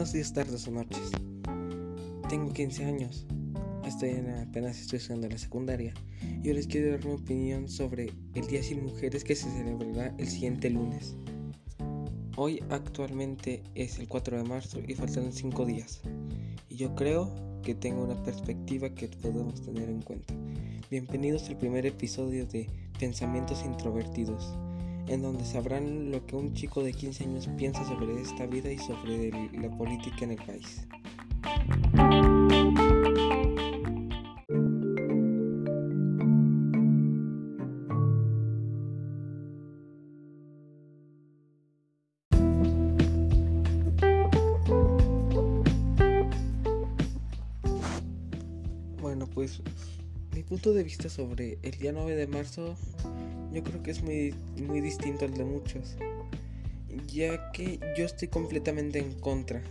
Buenos días, tardes o noches. Tengo 15 años. Estoy en, apenas estudiando la secundaria. Y hoy les quiero dar mi opinión sobre el Día Sin Mujeres que se celebrará el siguiente lunes. Hoy actualmente es el 4 de marzo y faltan 5 días. Y yo creo que tengo una perspectiva que podemos tener en cuenta. Bienvenidos al primer episodio de Pensamientos Introvertidos en donde sabrán lo que un chico de 15 años piensa sobre esta vida y sobre la política en el país. Bueno, pues mi punto de vista sobre el día 9 de marzo yo creo que es muy, muy distinto al de muchos, ya que yo estoy completamente en contra,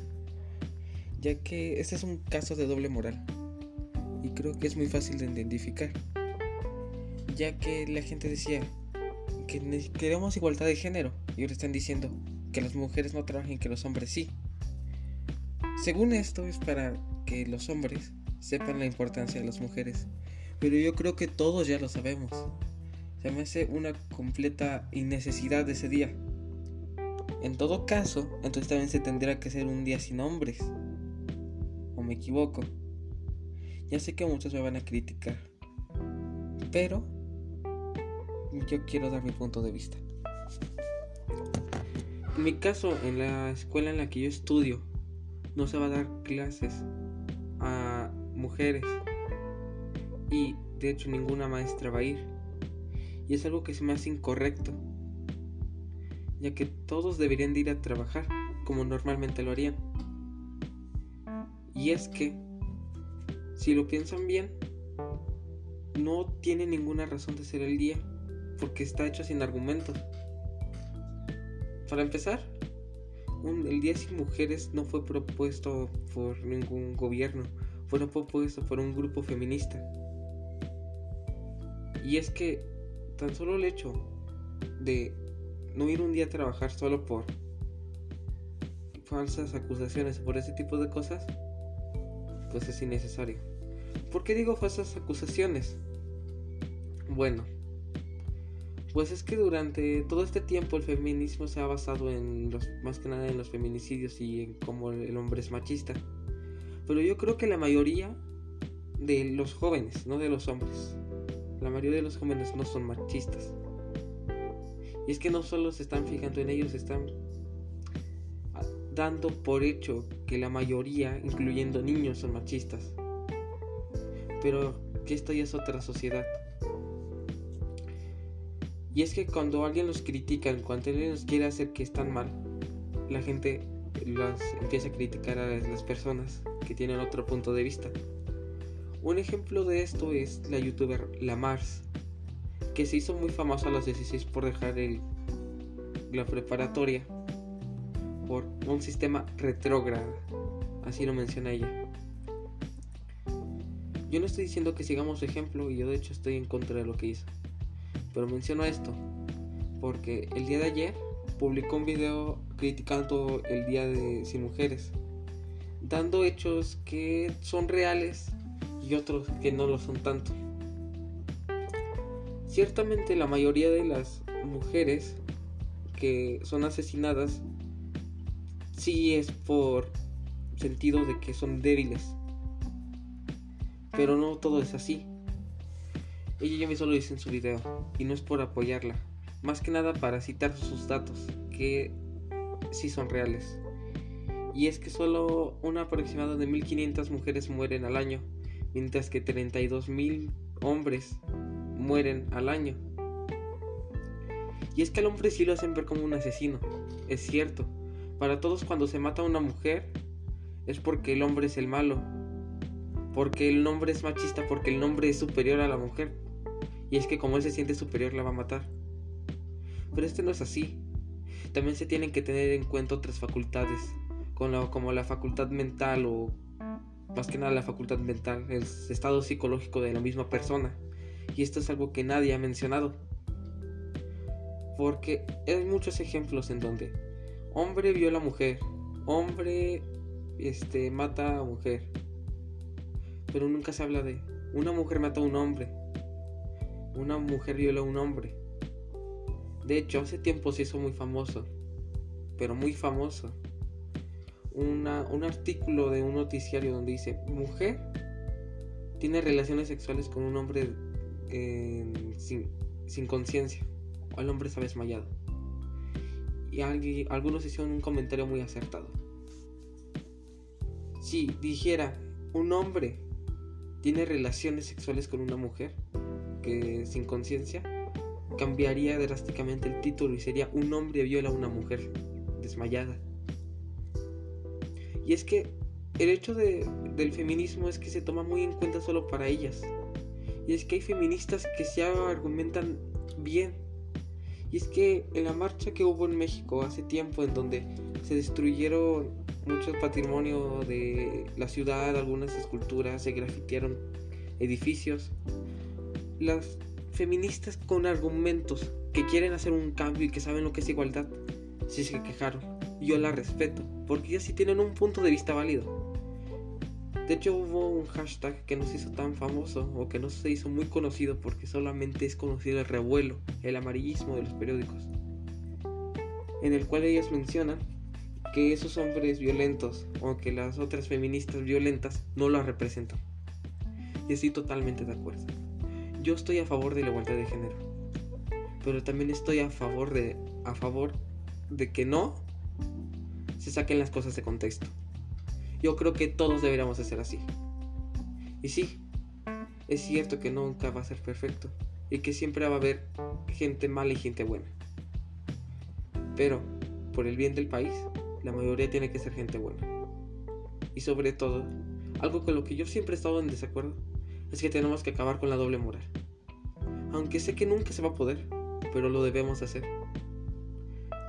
ya que este es un caso de doble moral. Y creo que es muy fácil de identificar, ya que la gente decía que queremos igualdad de género. Y ahora están diciendo que las mujeres no trabajen que los hombres sí. Según esto es para que los hombres sepan la importancia de las mujeres, pero yo creo que todos ya lo sabemos se me hace una completa innecesidad de ese día. En todo caso, entonces también se tendría que ser un día sin hombres. ¿O me equivoco? Ya sé que muchos me van a criticar. Pero yo quiero dar mi punto de vista. En mi caso, en la escuela en la que yo estudio, no se va a dar clases a mujeres. Y de hecho ninguna maestra va a ir y es algo que se me hace incorrecto, ya que todos deberían de ir a trabajar como normalmente lo harían. Y es que, si lo piensan bien, no tiene ninguna razón de ser el día, porque está hecho sin argumentos. Para empezar, el Día Sin Mujeres no fue propuesto por ningún gobierno, fue propuesto por un grupo feminista. Y es que tan solo el hecho de no ir un día a trabajar solo por falsas acusaciones por ese tipo de cosas, pues es innecesario. ¿Por qué digo falsas acusaciones? Bueno, pues es que durante todo este tiempo el feminismo se ha basado en los, más que nada en los feminicidios y en cómo el hombre es machista. Pero yo creo que la mayoría de los jóvenes, no de los hombres, la mayoría de los jóvenes no son machistas. Y es que no solo se están fijando en ellos, están dando por hecho que la mayoría, incluyendo niños, son machistas. Pero que esto ya es otra sociedad. Y es que cuando alguien los critica, cuando alguien los quiere hacer que están mal, la gente las empieza a criticar a las personas que tienen otro punto de vista. Un ejemplo de esto es la youtuber La Mars, que se hizo muy famosa a los 16 por dejar el, la preparatoria por un sistema retrógrado, así lo menciona ella. Yo no estoy diciendo que sigamos su ejemplo y yo de hecho estoy en contra de lo que hizo, pero menciono esto porque el día de ayer publicó un video criticando el día de sin mujeres, dando hechos que son reales y otros que no lo son tanto. Ciertamente la mayoría de las mujeres que son asesinadas sí es por sentido de que son débiles. Pero no todo es así. Ella ya mismo lo dice en su video y no es por apoyarla, más que nada para citar sus datos que sí son reales. Y es que solo un aproximado de 1500 mujeres mueren al año mientras que 32.000 hombres mueren al año. Y es que al hombre sí lo hacen ver como un asesino, es cierto. Para todos cuando se mata a una mujer es porque el hombre es el malo, porque el hombre es machista, porque el hombre es superior a la mujer. Y es que como él se siente superior la va a matar. Pero este no es así. También se tienen que tener en cuenta otras facultades, como la facultad mental o más que nada la facultad mental, el estado psicológico de la misma persona. Y esto es algo que nadie ha mencionado. Porque hay muchos ejemplos en donde hombre viola a mujer, hombre este, mata a mujer. Pero nunca se habla de una mujer mata a un hombre. Una mujer viola a un hombre. De hecho, hace tiempo se hizo muy famoso. Pero muy famoso. Una, un artículo de un noticiario donde dice, mujer tiene relaciones sexuales con un hombre eh, sin, sin conciencia. O el hombre está desmayado. Y algunos hicieron un comentario muy acertado. Si dijera un hombre tiene relaciones sexuales con una mujer que sin conciencia, cambiaría drásticamente el título y sería un hombre viola a una mujer desmayada. Y es que el hecho de, del feminismo es que se toma muy en cuenta solo para ellas. Y es que hay feministas que se argumentan bien. Y es que en la marcha que hubo en México hace tiempo en donde se destruyeron mucho patrimonio de la ciudad, algunas esculturas, se grafitearon edificios. Las feministas con argumentos que quieren hacer un cambio y que saben lo que es igualdad, sí se quejaron. Yo la respeto, porque ellas sí tienen un punto de vista válido. De hecho hubo un hashtag que no se hizo tan famoso o que no se hizo muy conocido porque solamente es conocido el revuelo, el amarillismo de los periódicos, en el cual ellos mencionan que esos hombres violentos o que las otras feministas violentas no las representan. Y estoy totalmente de acuerdo. Yo estoy a favor de la igualdad de género. Pero también estoy a favor de a favor de que no se saquen las cosas de contexto. Yo creo que todos deberíamos hacer así. Y sí, es cierto que nunca va a ser perfecto y que siempre va a haber gente mala y gente buena. Pero por el bien del país, la mayoría tiene que ser gente buena. Y sobre todo, algo con lo que yo siempre he estado en desacuerdo, es que tenemos que acabar con la doble moral. Aunque sé que nunca se va a poder, pero lo debemos hacer.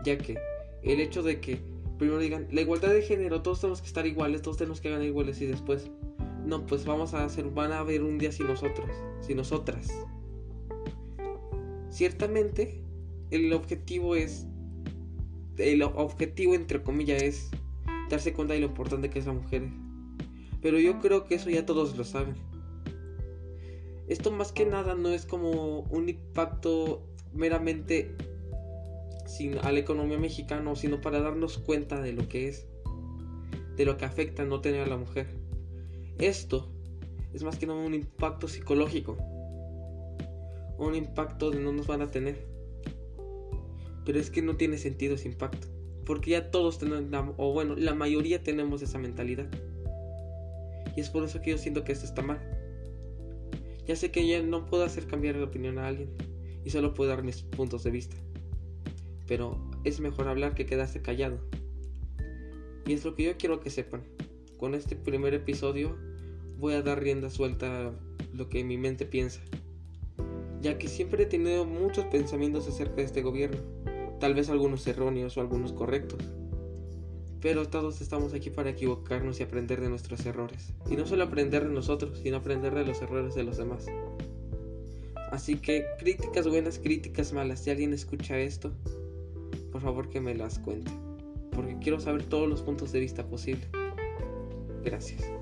Ya que el hecho de que primero digan, la igualdad de género, todos tenemos que estar iguales, todos tenemos que ganar iguales y después, no, pues vamos a hacer, van a haber un día sin nosotros, sin nosotras. Ciertamente, el objetivo es el objetivo entre comillas es darse cuenta de lo importante que es la mujer. Pero yo creo que eso ya todos lo saben. Esto más que nada no es como un impacto meramente a la economía mexicana, sino para darnos cuenta de lo que es, de lo que afecta no tener a la mujer. Esto es más que nada un impacto psicológico, un impacto de no nos van a tener. Pero es que no tiene sentido ese impacto. Porque ya todos tenemos, o bueno, la mayoría tenemos esa mentalidad. Y es por eso que yo siento que esto está mal. Ya sé que ya no puedo hacer cambiar la opinión a alguien. Y solo puedo dar mis puntos de vista. Pero es mejor hablar que quedarse callado. Y es lo que yo quiero que sepan. Con este primer episodio voy a dar rienda suelta a lo que mi mente piensa. Ya que siempre he tenido muchos pensamientos acerca de este gobierno tal vez algunos erróneos o algunos correctos. Pero todos estamos aquí para equivocarnos y aprender de nuestros errores. Y no solo aprender de nosotros, sino aprender de los errores de los demás. Así que críticas buenas, críticas malas. Si alguien escucha esto, por favor que me las cuente. Porque quiero saber todos los puntos de vista posibles. Gracias.